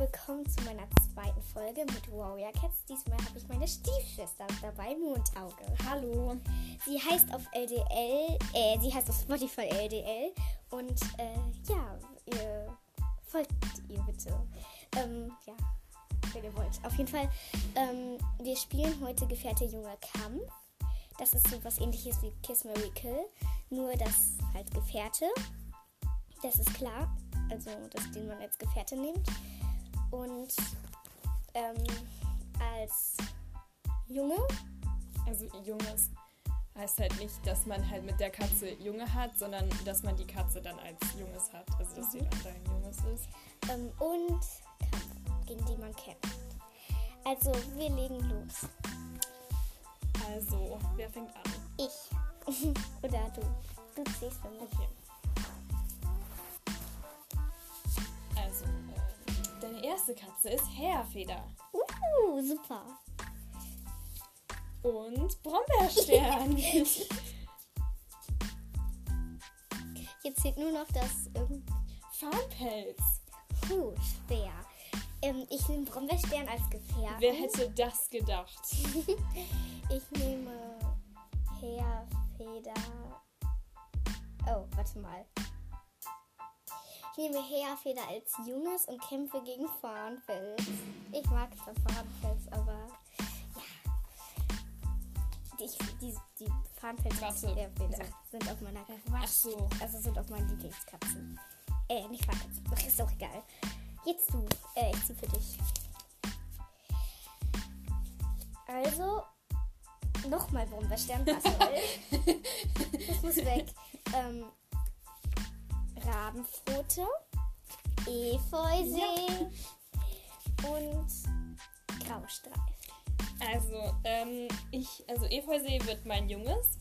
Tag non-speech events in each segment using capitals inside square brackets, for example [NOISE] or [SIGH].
willkommen zu meiner zweiten Folge mit Warrior Cats. Diesmal habe ich meine Stiefschwester dabei, Mondauge. Hallo. Sie heißt auf LDL, äh, sie heißt auf Spotify LDL und äh, ja, ihr folgt ihr bitte. Ähm, ja, wenn ihr wollt. Auf jeden Fall, ähm, wir spielen heute Gefährte junger Kampf. Das ist so was ähnliches wie Kiss Mary Kill, nur das halt Gefährte. Das ist klar, also das, den man als Gefährte nimmt. Und ähm, als Junge, Also Junges heißt halt nicht, dass man halt mit der Katze Junge hat, sondern dass man die Katze dann als Junges hat. Also dass sie dann dein Junges ist. ähm, und Kampf, gegen die man kämpft. Also, wir legen los. Also, wer fängt an? Ich. [LAUGHS] Oder du. Du ziehst für mich. Okay. Erste Katze ist Heerfeder Uh, super. und Brombeerstern. [LAUGHS] Jetzt fehlt nur noch das ähm, Farnpelz. Puh, schwer. Ähm, ich nehme Brombeerstern als Gefährten. Wer hätte das gedacht? [LAUGHS] Ich nehme Heerfeder. Oh, warte mal. Ich nehme Heerfeder als Junges und kämpfe gegen Farnfels. Ich mag zwar Farnfels, aber ja. Die, die, die Farnfels und Heerfeder sind auf meiner Ach so. Also sind auch meine Lieblingskatzen. Äh, nicht Farnfels. Ach, [LAUGHS] Ist auch egal. Jetzt du. Äh, ich zieh für dich. Also, nochmal Brombeerstern, was soll. [LAUGHS] das muss weg. Ähm, Rabenpfote, Efeusee und Graustreif. Also, ähm, ich, also Efeusee wird mein Junges.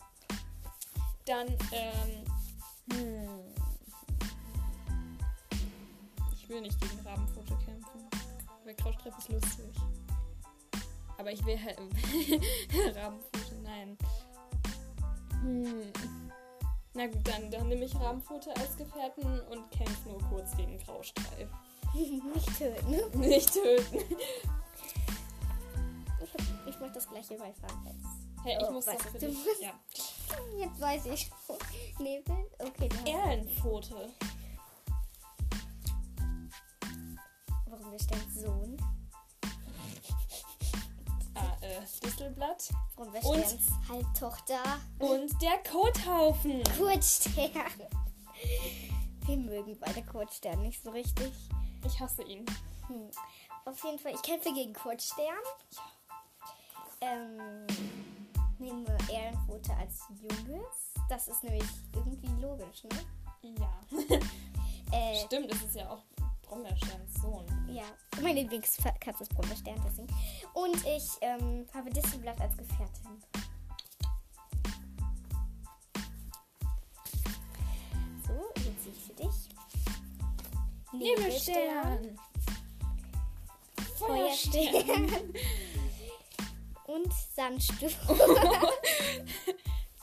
Dann, ähm, hm. Ich will nicht gegen Rabenpfote kämpfen. Weil Krautstreif ist lustig. Aber ich will halt [LAUGHS] Rabenpfote, nein. Hm. Na gut, dann, dann nehme ich Rabenpfote als Gefährten und kämpfe nur kurz gegen Graustreif. Nicht töten. Nicht töten. Ich, hab, ich mach das gleiche bei Farnfels. Hey, ich Oh, muss das für dich. Ja. Jetzt weiß ich. Nebel? Okay, dann. Erlenpfote. Warum wir stellen Sohn? Distelblatt. Warum wir Und- stellen Halbtochter? Und der Kothaufen. Kurzstern. Wir mögen beide Kurzstern nicht so richtig. Ich hasse ihn. Hm. Auf jeden Fall, ich kämpfe gegen Kurzstern. Ähm, nehme Ehrenquote als Junges. Das ist nämlich irgendwie logisch, ne? Ja. [LAUGHS] Äh, Stimmt, es ist ja auch Brombeersterns Sohn. ja, meine Lieblingskatze ist Brombeerstern, deswegen. Und ich ähm, habe Distelblatt als Gefährtin. So, jetzt ziehe ich für dich. Feuerstern. [LAUGHS] Und Sandsturm. [LAUGHS]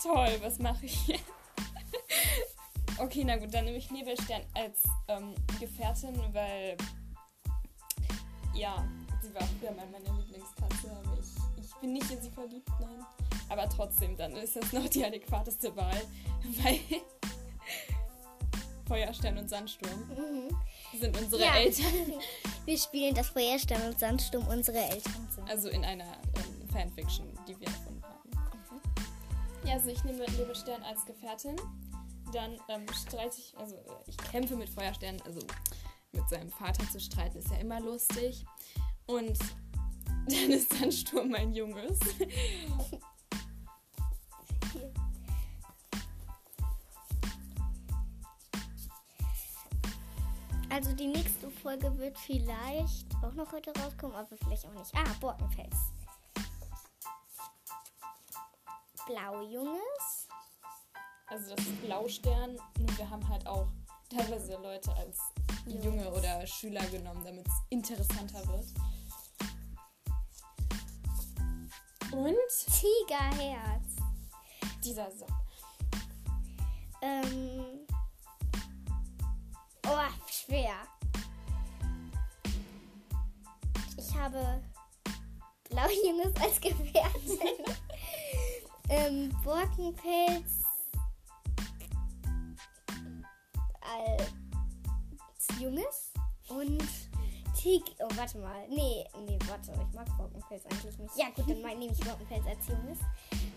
Toll, was mache ich hier? okay, na gut, dann nehme ich Nebelstern als ähm, Gefährtin, weil ja, sie war früher mal meine Lieblingskatze, aber ich, ich bin nicht in sie verliebt, nein. Aber trotzdem, dann ist das noch die adäquateste Wahl, [LAUGHS] weil Feuerstern und Sandsturm Mhm. sind unsere Ja. Eltern. [LAUGHS] Wir spielen das Feuerstern und Sandsturm unsere Eltern sind. Also in einer ähm, Fanfiction, die wir erfunden haben. Ja, also ich nehme Nebelstern als Gefährtin. Dann ähm, streite ich, also äh, ich kämpfe mit Feuerstern, also mit seinem Vater zu streiten ist ja immer lustig. Und [LAUGHS] dann ist Sandsturm mein Junges. [LAUGHS] Also die nächste Folge wird vielleicht auch noch heute rauskommen, aber vielleicht auch nicht. Ah, Borkenfels. Blaujunges. Also das ist Blaustern. Nur wir haben halt auch teilweise Leute als Junge oder Schüler genommen, damit es interessanter wird. Und Tigerherz. dieser Sack. Ähm. Oh, schwer. habe Blaujunges als Gefährtin. [LAUGHS] ähm, Borkenpelz als Junges und Tig. Oh, warte mal. Nee, nee, warte. Ich mag Borkenpelz eigentlich nicht. Ja, gut, dann nehme ich Borkenpelz als Junges.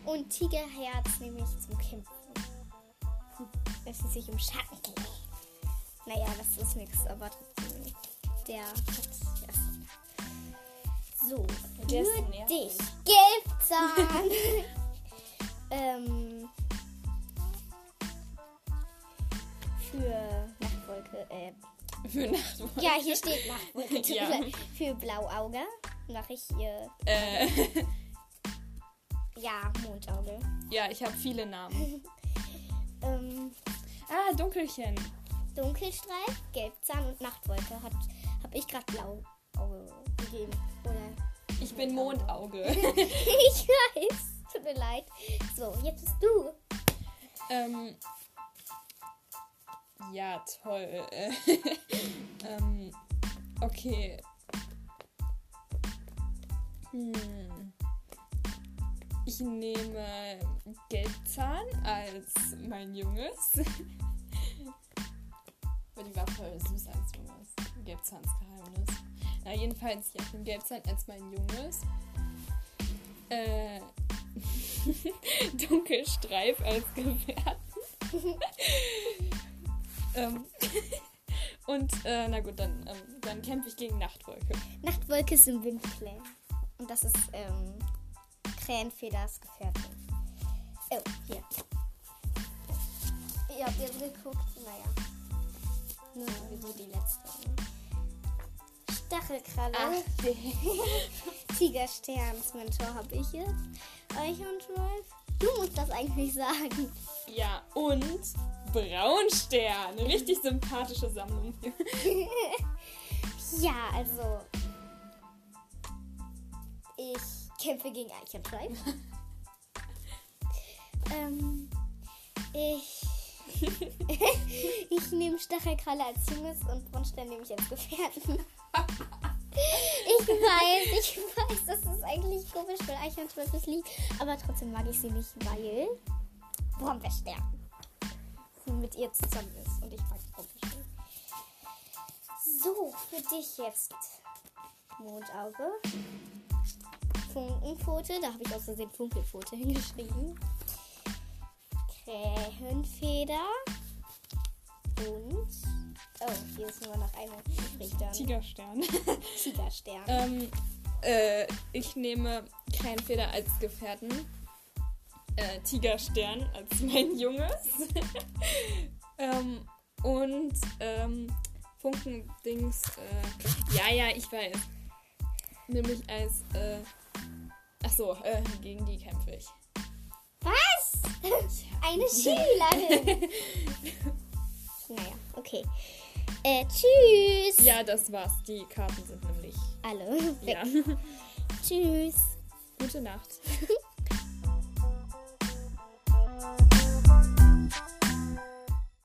Und Tigerherz nehme ich zum Kämpfen. Es ist sich um Schatten geht. Naja, das ist nichts, aber trotzdem. Der hat. Ja. So, für dich. Gelbzahn. [LAUGHS] ähm. Für Nachtwolke, äh, Für Nachtwolke. ja, hier steht Nachtwolke. [LAUGHS] Ja. Für Blauauge mache ich ihr, Äh, [LAUGHS] ja, Mondauge. ja, ich habe viele Namen. [LAUGHS] Ähm, Ah, Dunkelchen. Dunkelstreif, Gelbzahn und Nachtwolke hat, habe ich gerade Blauauge gegeben. Oder Ich bin Mondauge. ich weiß, tut mir leid. So, jetzt bist du. ähm, ja, toll. Äh, [LAUGHS] ähm, okay. Hm. Ich nehme Gelbzahn als mein Junges. [LAUGHS] Aber die war voll süß als Junges. Gelbzahns Geheimnis. Na, jedenfalls, ich nehme Gelbzahn als mein Junges. Äh, [LAUGHS] Dunkelstreif als Gefährten. Ähm, [LAUGHS] und, äh, na gut, dann, ähm, dann kämpfe ich gegen Nachtwolke. Nachtwolke ist im Windclan. Und das ist ähm, Krähenfeders Gefährtin. Oh, hier. Ihr habt jetzt geguckt, naja. Nur sowieso die letzte. Stachelkralle. [LAUGHS] Tigersterns Mentor habe ich jetzt. Eichhornschweif. Du musst das eigentlich sagen. Ja, und Braunstern. Eine richtig sympathische Sammlung. [LAUGHS] Ja, also. Ich kämpfe gegen Eichhornschweif. [LAUGHS] ähm. Ich. [LAUGHS] ich nehme Stachelkralle als Junges und Braunstern nehme ich als Gefährten. Ich weiß, ich weiß, das ist eigentlich komisch, weil Eichhornschweif ist lieb. Aber trotzdem mag ich sie nicht, weil sie mit ihr zusammen ist. Und ich mag Brombeerstern. So, für dich jetzt Mondauge. Funkenpfote, da habe ich aus Versehen Funkelpfote hingeschrieben. Krähenfeder. Und. Oh, hier ist nur noch eine übrig dann. Tigerstern. [LAUGHS] Tigerstern. ähm, äh, ich nehme Krähenfeder als Gefährten. Äh, Tigerstern als [LAUGHS] mein Junges. [LAUGHS] ähm, und ähm, Funkendings. Äh, ja, ja, ich weiß. Nämlich als. Äh, ach so, äh, gegen die kämpfe ich. Was? [LAUGHS] Eine Schülerin. naja, okay. Äh, tschüss. Ja, das war's. Die Karten sind nämlich. Alle weg. Ja. Tschüss. Gute Nacht.